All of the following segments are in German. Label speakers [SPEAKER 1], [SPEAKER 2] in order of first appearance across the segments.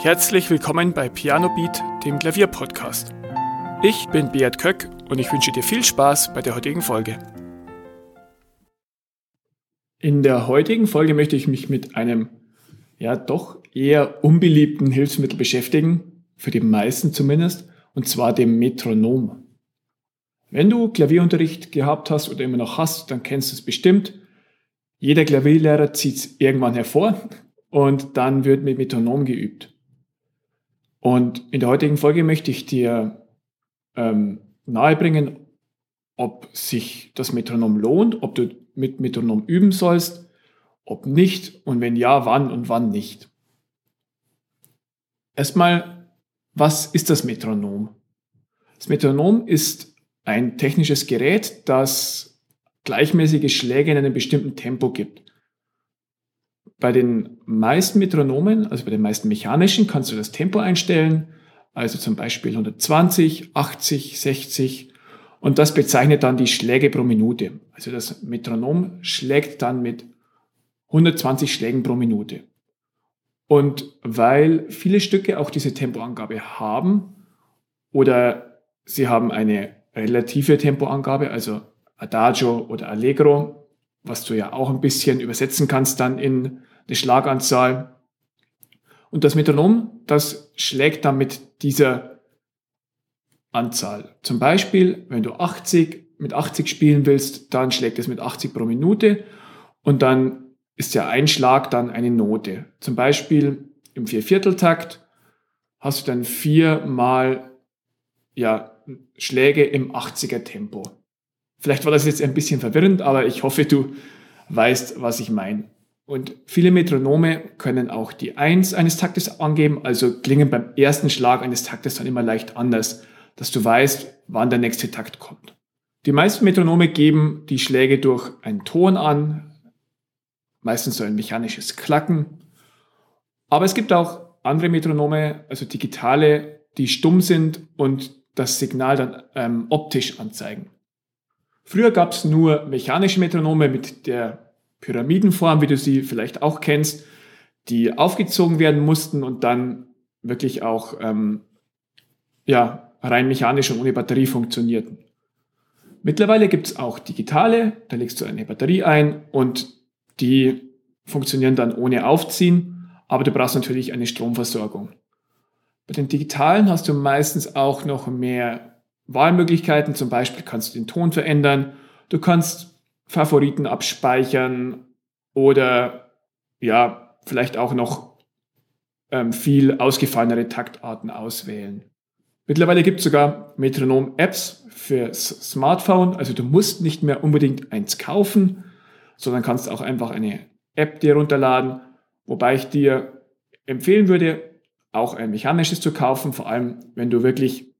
[SPEAKER 1] Herzlich willkommen bei Piano Beat, dem Klavierpodcast. Ich bin Beat Köck und ich wünsche dir viel Spaß bei der heutigen Folge. In der heutigen Folge möchte ich mich mit einem ja doch eher unbeliebten Hilfsmittel beschäftigen, für die meisten zumindest, und zwar dem Metronom. Wenn du Klavierunterricht gehabt hast oder immer noch hast, dann kennst du es bestimmt. Jeder Klavierlehrer zieht es irgendwann hervor und dann wird mit Metronom geübt. Und in der heutigen Folge möchte ich dir ähm, nahebringen, ob sich das Metronom lohnt, ob du mit Metronom üben sollst, ob nicht und wenn ja, wann und wann nicht. Erstmal, was ist das Metronom? Das Metronom ist ein technisches Gerät, das gleichmäßige Schläge in einem bestimmten Tempo gibt. Bei den meisten Metronomen, also bei den meisten mechanischen, kannst du das Tempo einstellen, also zum Beispiel 120, 80, 60 und das bezeichnet dann die Schläge pro Minute. Also das Metronom schlägt dann mit 120 Schlägen pro Minute. Und weil viele Stücke auch diese Tempoangabe haben oder sie haben eine relative Tempoangabe, also Adagio oder Allegro, was du ja auch ein bisschen übersetzen kannst dann in eine Schlaganzahl. Und das Metronom, das schlägt dann mit dieser Anzahl. Zum Beispiel, wenn du 80 mit 80 spielen willst, dann schlägt es mit 80 pro Minute und dann ist der Einschlag dann eine Note. Zum Beispiel im Viervierteltakt hast du dann viermal ja, Schläge im 80er Tempo. Vielleicht war das jetzt ein bisschen verwirrend, aber ich hoffe, du weißt, was ich meine. Und viele Metronome können auch die Eins eines Taktes angeben, also klingen beim ersten Schlag eines Taktes dann immer leicht anders, dass du weißt, wann der nächste Takt kommt. Die meisten Metronome geben die Schläge durch einen Ton an, meistens so ein mechanisches Klacken. Aber es gibt auch andere Metronome, also digitale, die stumm sind und das Signal dann ähm, optisch anzeigen. Früher gab es nur mechanische Metronome mit der Pyramidenform, wie du sie vielleicht auch kennst, die aufgezogen werden mussten und dann wirklich auch ähm, ja, rein mechanisch und ohne Batterie funktionierten. Mittlerweile gibt es auch digitale, da legst du eine Batterie ein und die funktionieren dann ohne Aufziehen, aber du brauchst natürlich eine Stromversorgung. Bei den digitalen hast du meistens auch noch mehr Wahlmöglichkeiten, zum Beispiel kannst du den Ton verändern, du kannst Favoriten abspeichern oder ja, vielleicht auch noch ähm, viel ausgefallenere Taktarten auswählen. Mittlerweile gibt es sogar Metronom-Apps für Smartphone, also du musst nicht mehr unbedingt eins kaufen, sondern kannst auch einfach eine App dir runterladen, wobei ich dir empfehlen würde, auch ein mechanisches zu kaufen, vor allem wenn du wirklich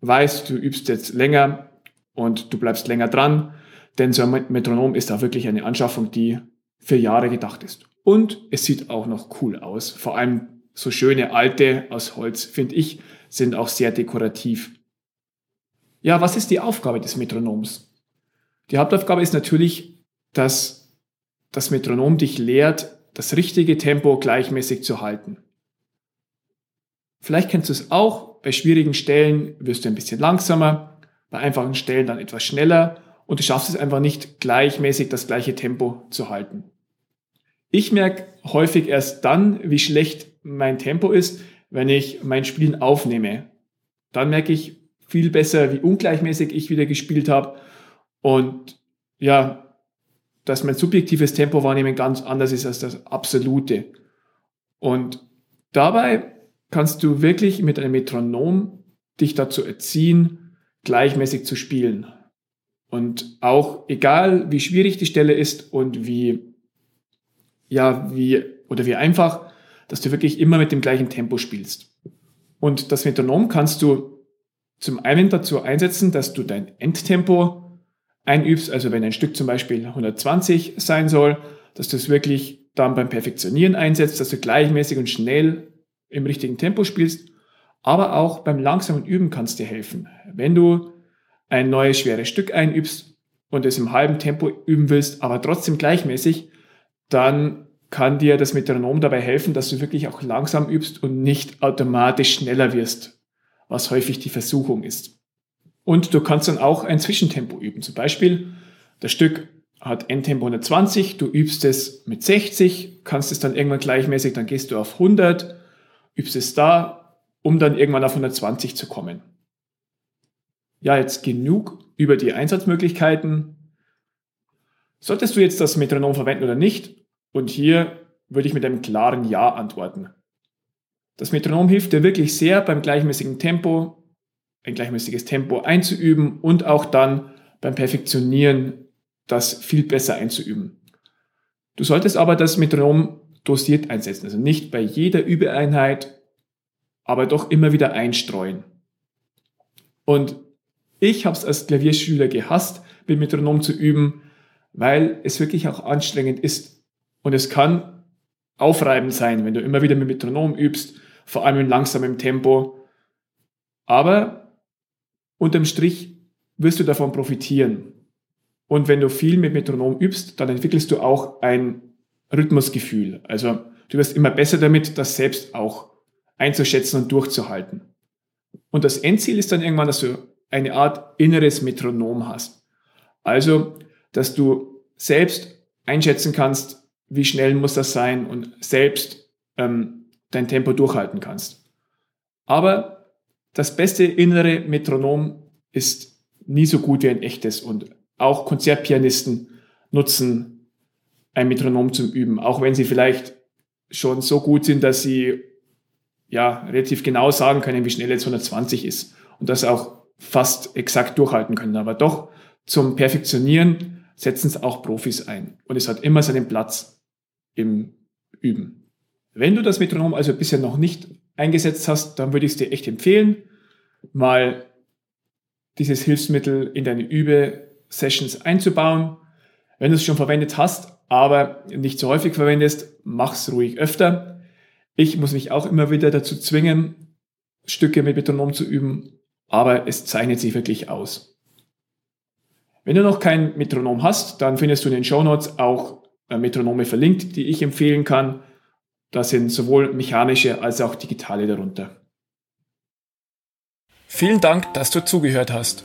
[SPEAKER 1] weißt, du übst jetzt länger und du bleibst länger dran, denn so ein Metronom ist auch wirklich eine Anschaffung, die für Jahre gedacht ist. Und es sieht auch noch cool aus. Vor allem so schöne alte aus Holz, finde ich, sind auch sehr dekorativ. Ja, was ist die Aufgabe des Metronoms? Die Hauptaufgabe ist natürlich, dass das Metronom dich lehrt, das richtige Tempo gleichmäßig zu halten. Vielleicht kennst du es auch, bei schwierigen Stellen wirst du ein bisschen langsamer, bei einfachen Stellen dann etwas schneller und du schaffst es einfach nicht gleichmäßig das gleiche Tempo zu halten. Ich merke häufig erst dann, wie schlecht mein Tempo ist, wenn ich mein Spielen aufnehme. Dann merke ich viel besser, wie ungleichmäßig ich wieder gespielt habe und ja, dass mein subjektives Tempo wahrnehmen ganz anders ist als das absolute. Und dabei kannst du wirklich mit einem Metronom dich dazu erziehen, gleichmäßig zu spielen. Und auch egal, wie schwierig die Stelle ist und wie, ja, wie, oder wie einfach, dass du wirklich immer mit dem gleichen Tempo spielst. Und das Metronom kannst du zum einen dazu einsetzen, dass du dein Endtempo einübst, also wenn ein Stück zum Beispiel 120 sein soll, dass du es wirklich dann beim Perfektionieren einsetzt, dass du gleichmäßig und schnell im richtigen Tempo spielst, aber auch beim langsamen Üben kannst dir helfen. Wenn du ein neues schweres Stück einübst und es im halben Tempo üben willst, aber trotzdem gleichmäßig, dann kann dir das Metronom dabei helfen, dass du wirklich auch langsam übst und nicht automatisch schneller wirst, was häufig die Versuchung ist. Und du kannst dann auch ein Zwischentempo üben. Zum Beispiel, das Stück hat Endtempo 120, du übst es mit 60, kannst es dann irgendwann gleichmäßig, dann gehst du auf 100, übst es da, um dann irgendwann auf 120 zu kommen. Ja, jetzt genug über die Einsatzmöglichkeiten. Solltest du jetzt das Metronom verwenden oder nicht? Und hier würde ich mit einem klaren Ja antworten. Das Metronom hilft dir wirklich sehr beim gleichmäßigen Tempo, ein gleichmäßiges Tempo einzuüben und auch dann beim Perfektionieren das viel besser einzuüben. Du solltest aber das Metronom dosiert einsetzen, also nicht bei jeder Übeeinheit, aber doch immer wieder einstreuen. Und ich habe es als Klavierschüler gehasst, mit Metronom zu üben, weil es wirklich auch anstrengend ist. Und es kann aufreibend sein, wenn du immer wieder mit Metronom übst, vor allem in langsamem Tempo. Aber unterm Strich wirst du davon profitieren. Und wenn du viel mit Metronom übst, dann entwickelst du auch ein Rhythmusgefühl. Also du wirst immer besser damit, das selbst auch einzuschätzen und durchzuhalten. Und das Endziel ist dann irgendwann, dass du eine Art inneres Metronom hast. Also, dass du selbst einschätzen kannst, wie schnell muss das sein und selbst ähm, dein Tempo durchhalten kannst. Aber das beste innere Metronom ist nie so gut wie ein echtes und auch Konzertpianisten nutzen ein Metronom zum Üben, auch wenn sie vielleicht schon so gut sind, dass sie ja relativ genau sagen können, wie schnell jetzt 120 ist und das auch fast exakt durchhalten können. Aber doch zum Perfektionieren setzen es auch Profis ein und es hat immer seinen Platz im Üben. Wenn du das Metronom also bisher noch nicht eingesetzt hast, dann würde ich es dir echt empfehlen, mal dieses Hilfsmittel in deine Übe-Sessions einzubauen. Wenn du es schon verwendet hast, aber nicht so häufig verwendest, mach's ruhig öfter. Ich muss mich auch immer wieder dazu zwingen, Stücke mit Metronom zu üben, aber es zeichnet sich wirklich aus. Wenn du noch kein Metronom hast, dann findest du in den Show Notes auch äh, Metronome verlinkt, die ich empfehlen kann. Da sind sowohl mechanische als auch digitale darunter. Vielen Dank, dass du zugehört hast.